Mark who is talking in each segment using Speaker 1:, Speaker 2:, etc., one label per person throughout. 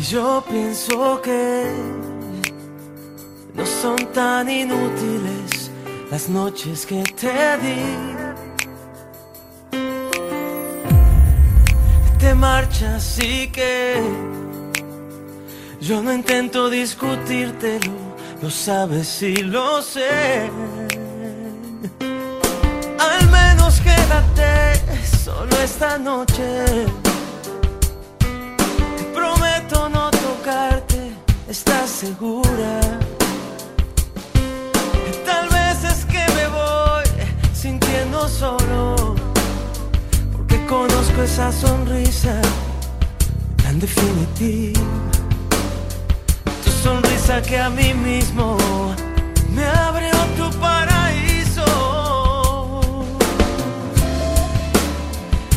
Speaker 1: Yo pienso que no son tan inútiles las noches que te di. Te marchas y que yo no intento discutírtelo, lo sabes y lo sé. Al menos quédate solo esta noche ¿Estás segura? Tal vez es que me voy sintiendo solo, porque conozco esa sonrisa tan definitiva. Tu sonrisa que a mí mismo me abrió tu paraíso.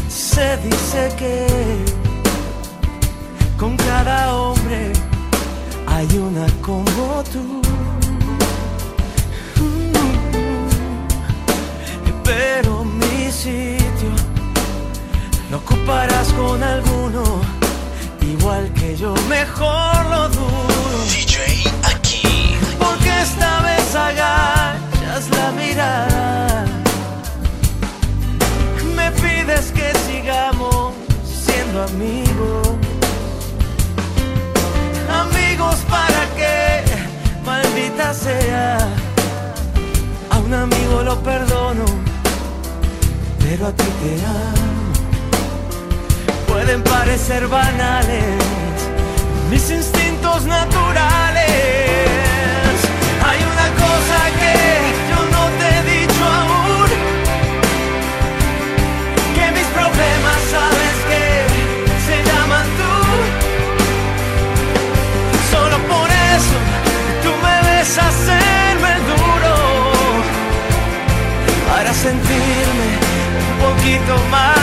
Speaker 1: Se dice que con cada hombre hay una como tú. Pero mi sitio lo ocuparás con alguno, igual que yo, mejor lo dudo.
Speaker 2: DJ aquí.
Speaker 1: Porque esta vez agachas la mirada. Me pides que sigamos siendo amigos para que, maldita sea, a un amigo lo perdono, pero a ti te amo. Pueden parecer banales mis instintos naturales. Hay una cosa que poquito más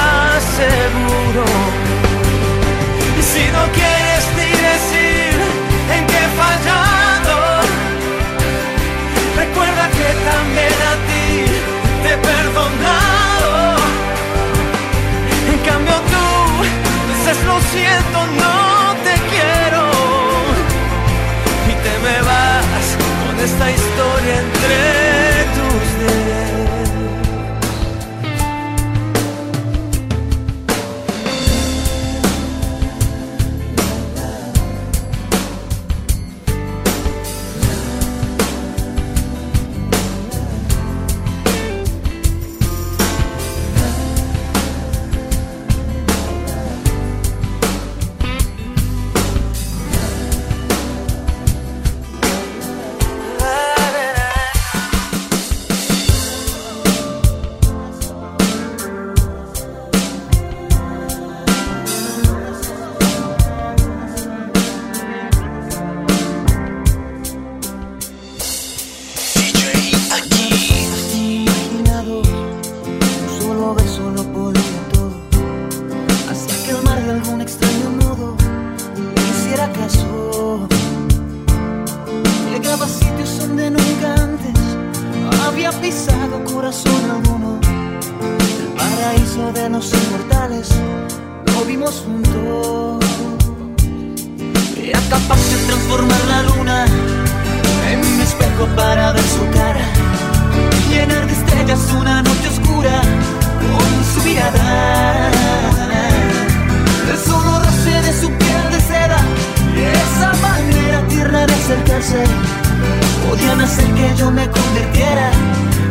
Speaker 1: me
Speaker 3: convirtiera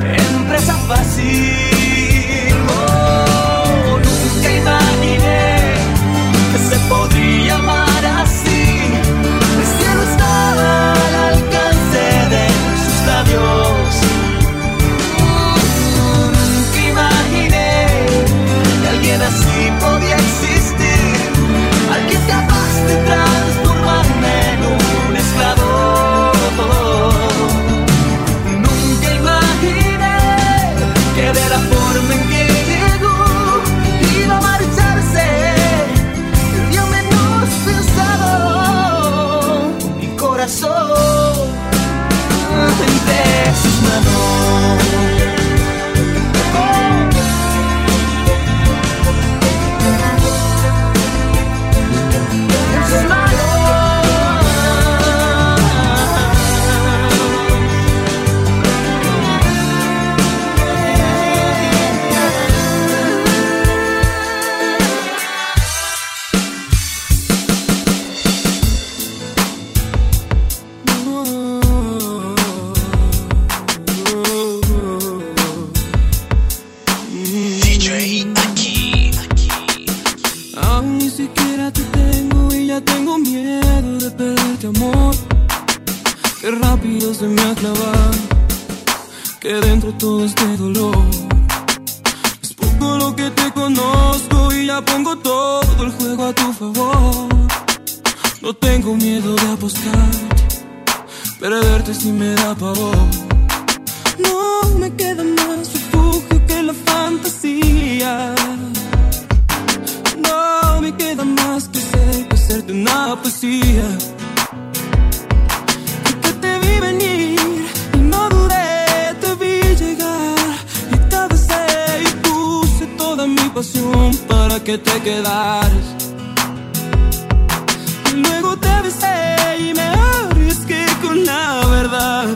Speaker 3: en presa fácil que
Speaker 4: te quedaras. Luego te besé y me arriesgué con la verdad.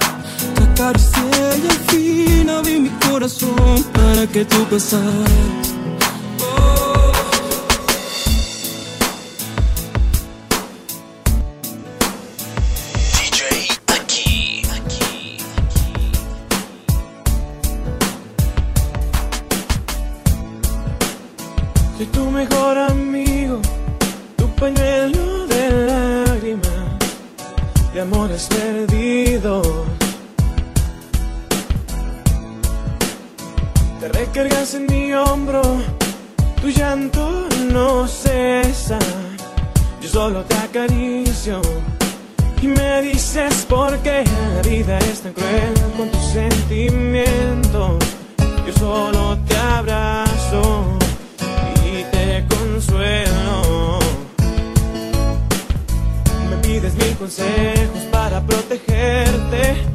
Speaker 4: Te acaricié y al fin abrí mi corazón para que tú pasaras. consejos para protegerte.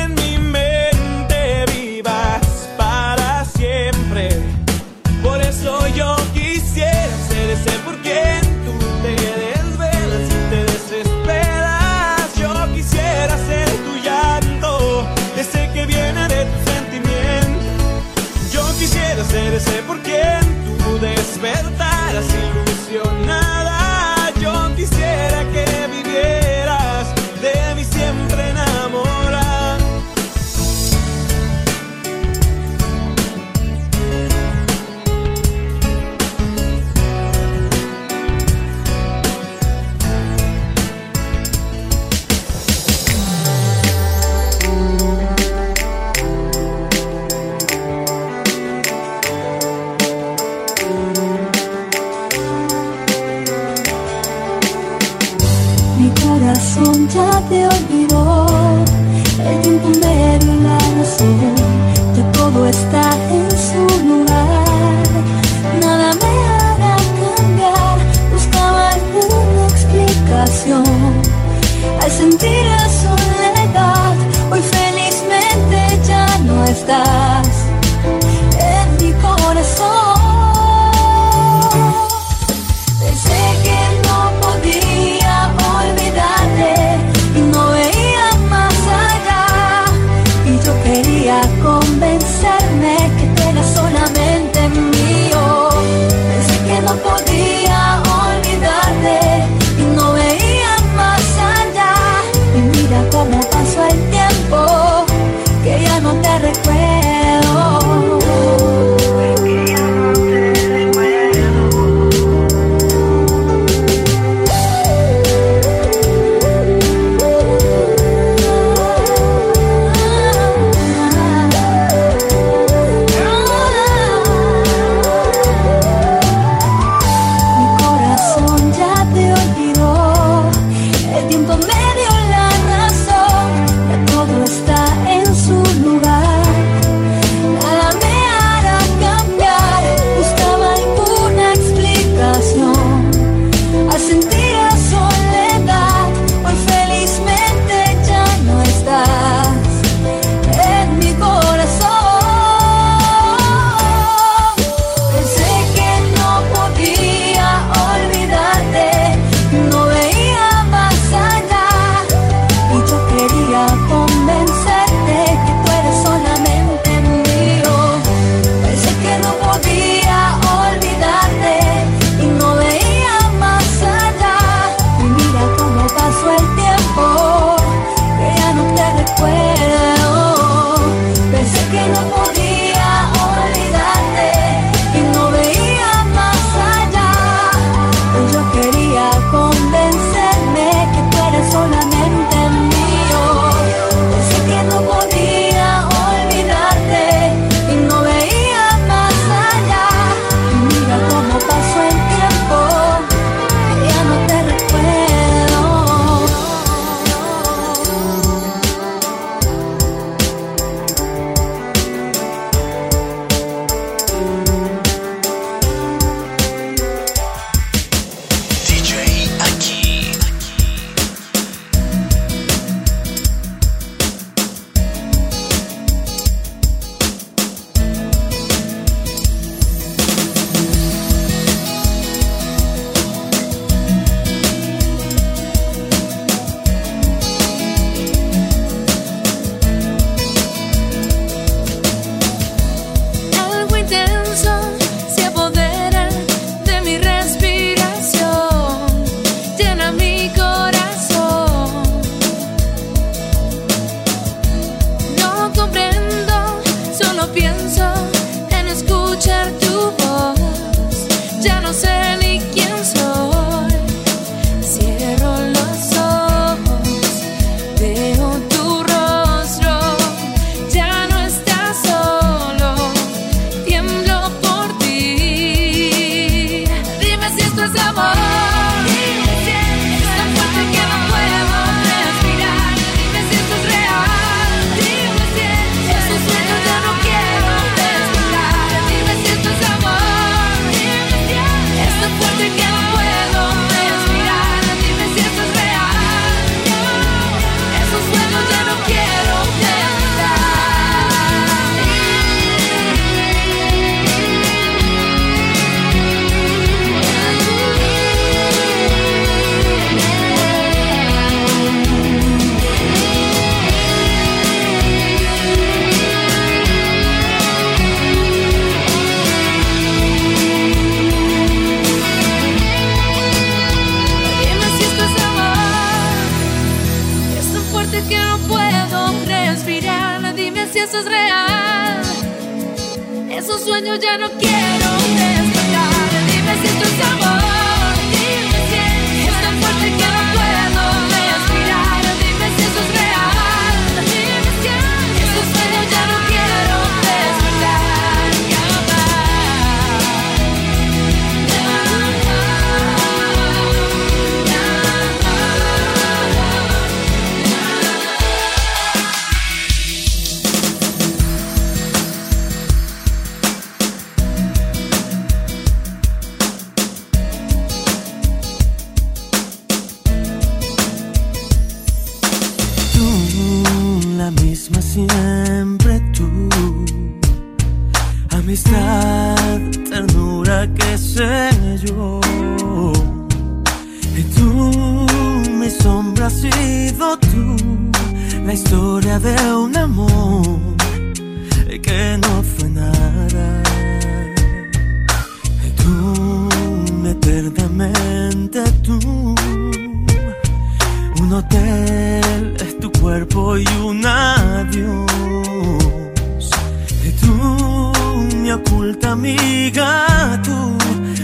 Speaker 1: amiga tú,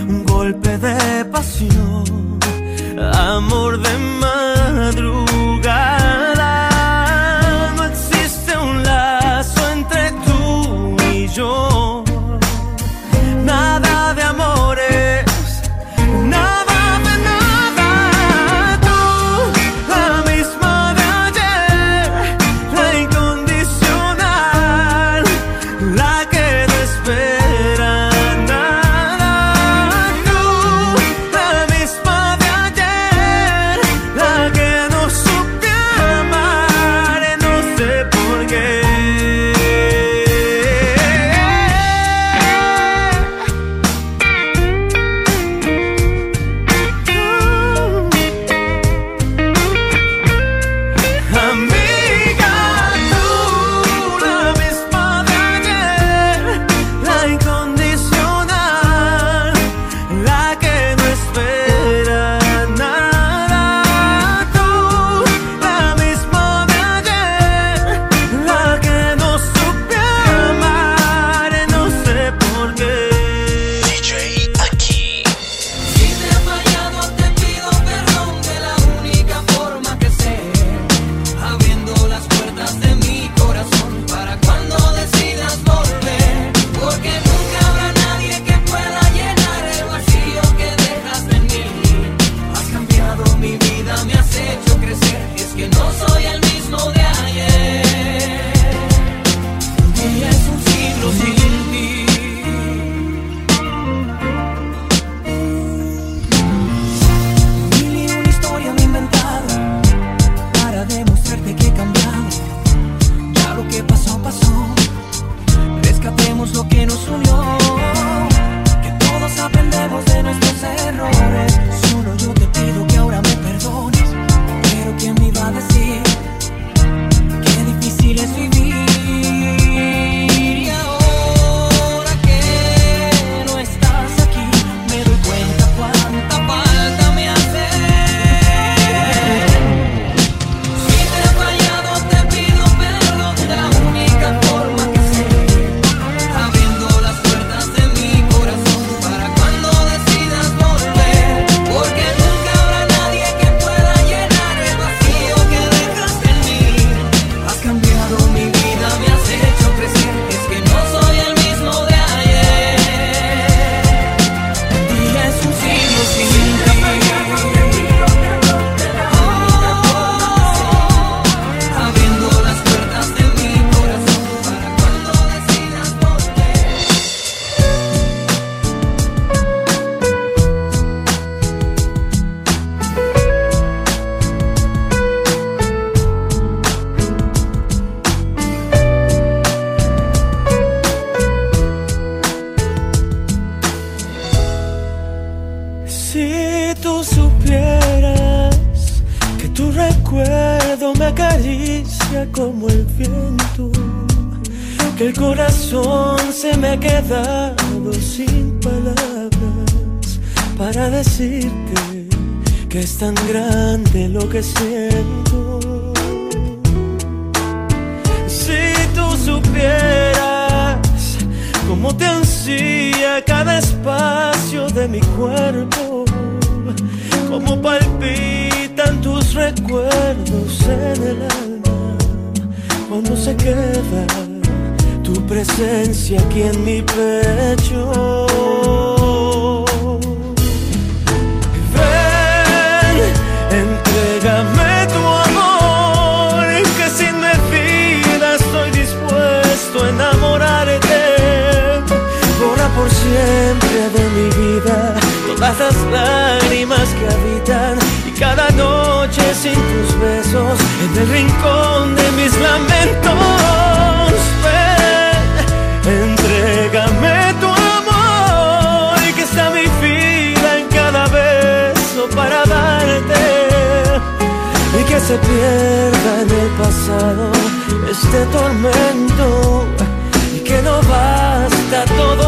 Speaker 1: un golpe de pasión, amor de
Speaker 3: mar. nos unió.
Speaker 1: como el viento, que el corazón se me ha quedado sin palabras para decirte que es tan grande lo que siento. Si tú supieras cómo te ansía cada espacio de mi cuerpo, cómo palpita tus recuerdos en el alma cuando se queda tu presencia aquí en mi pecho. Ven, entrégame tu amor, que sin medida estoy dispuesto a enamorarte. Borra por siempre de mi vida todas las lágrimas que habitan y cada noche sin tus besos en el rincón que se pierda en el pasado este tormento y que no basta todo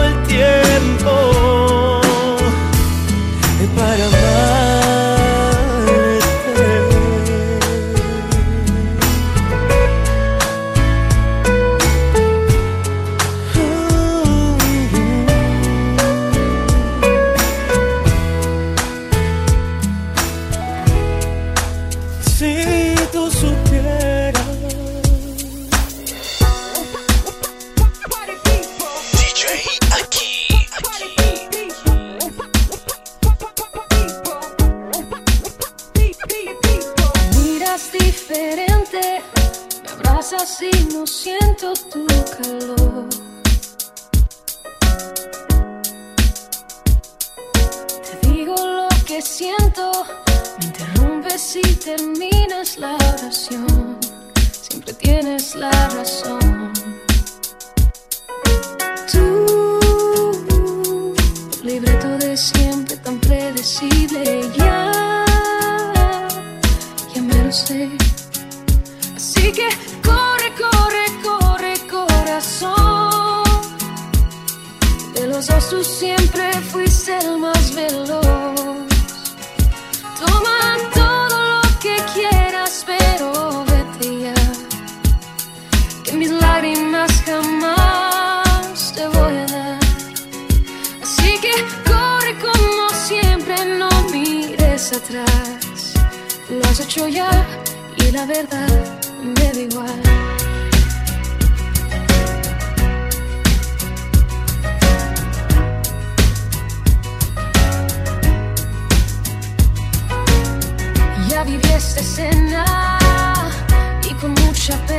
Speaker 5: Hecho ya y la verdad me da igual. Ya viví esta escena y con mucha pena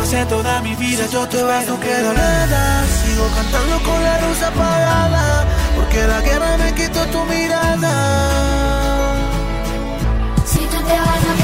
Speaker 2: pase toda mi vida, yo te vas, no queda nada.
Speaker 6: Sigo cantando con la luz apagada, porque la guerra me quitó tu mirada.
Speaker 7: Si tú te vas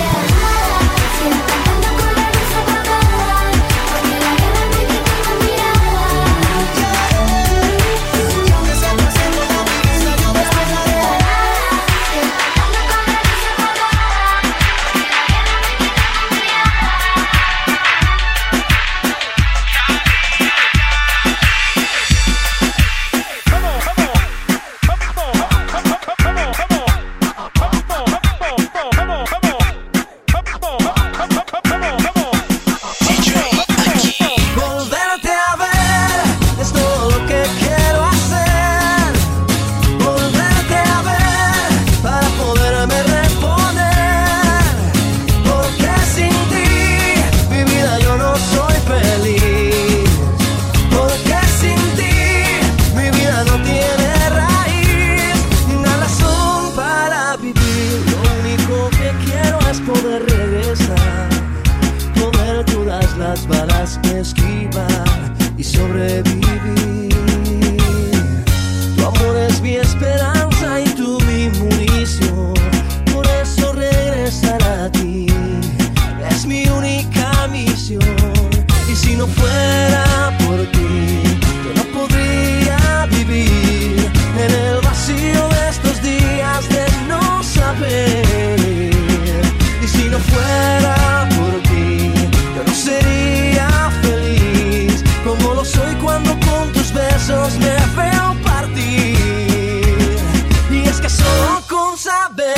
Speaker 2: única misión. Y si no fuera por ti, yo no podría vivir en el vacío de estos días de no saber. Y si no fuera por ti, yo no sería feliz como lo soy cuando con tus besos me veo partir. Y es que solo con saber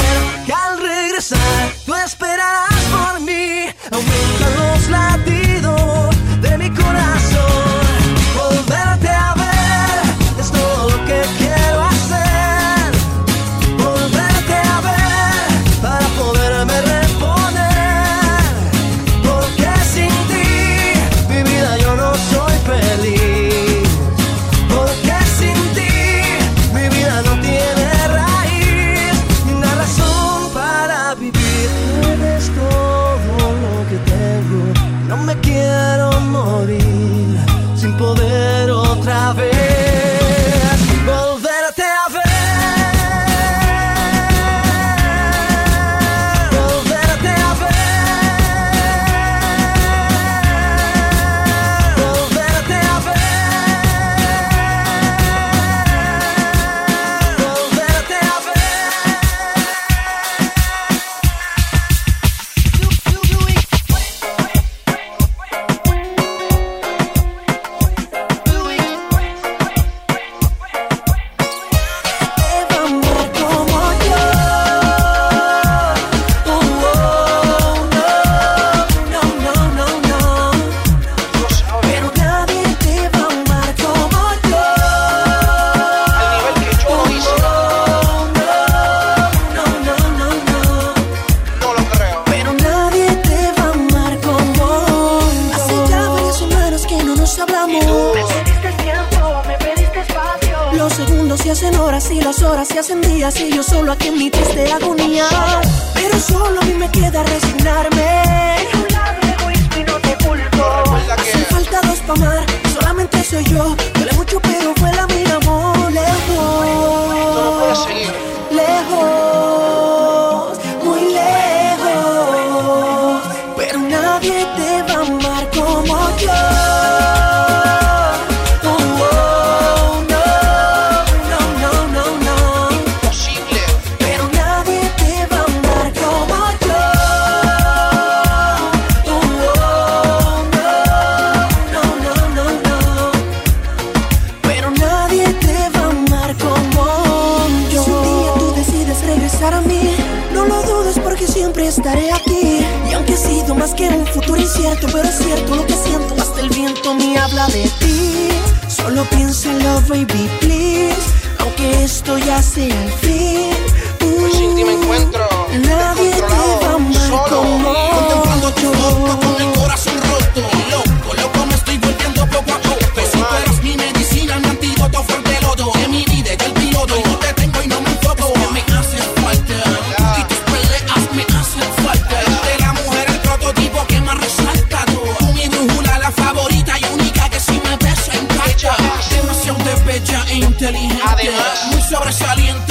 Speaker 2: quiero morir
Speaker 6: nos hablamos.
Speaker 7: pediste tiempo, me pediste espacio
Speaker 6: Los segundos se hacen horas y las horas se hacen días y yo solo aquí en mi triste agonía. Pero solo a mí me queda resignarme.
Speaker 7: Tu lado y no te culpo
Speaker 6: Hacen falta dos pa' amar, solamente soy yo. Duele mucho, pero vuela mi amor de ti. Solo piénsalo, baby, please. Aunque esto ya sea el fin.
Speaker 2: Pues uh, sin ti me mm, encuentro.
Speaker 6: Nadie te va a amar
Speaker 2: Solo.
Speaker 6: como Contemplando tu boca sobra salientar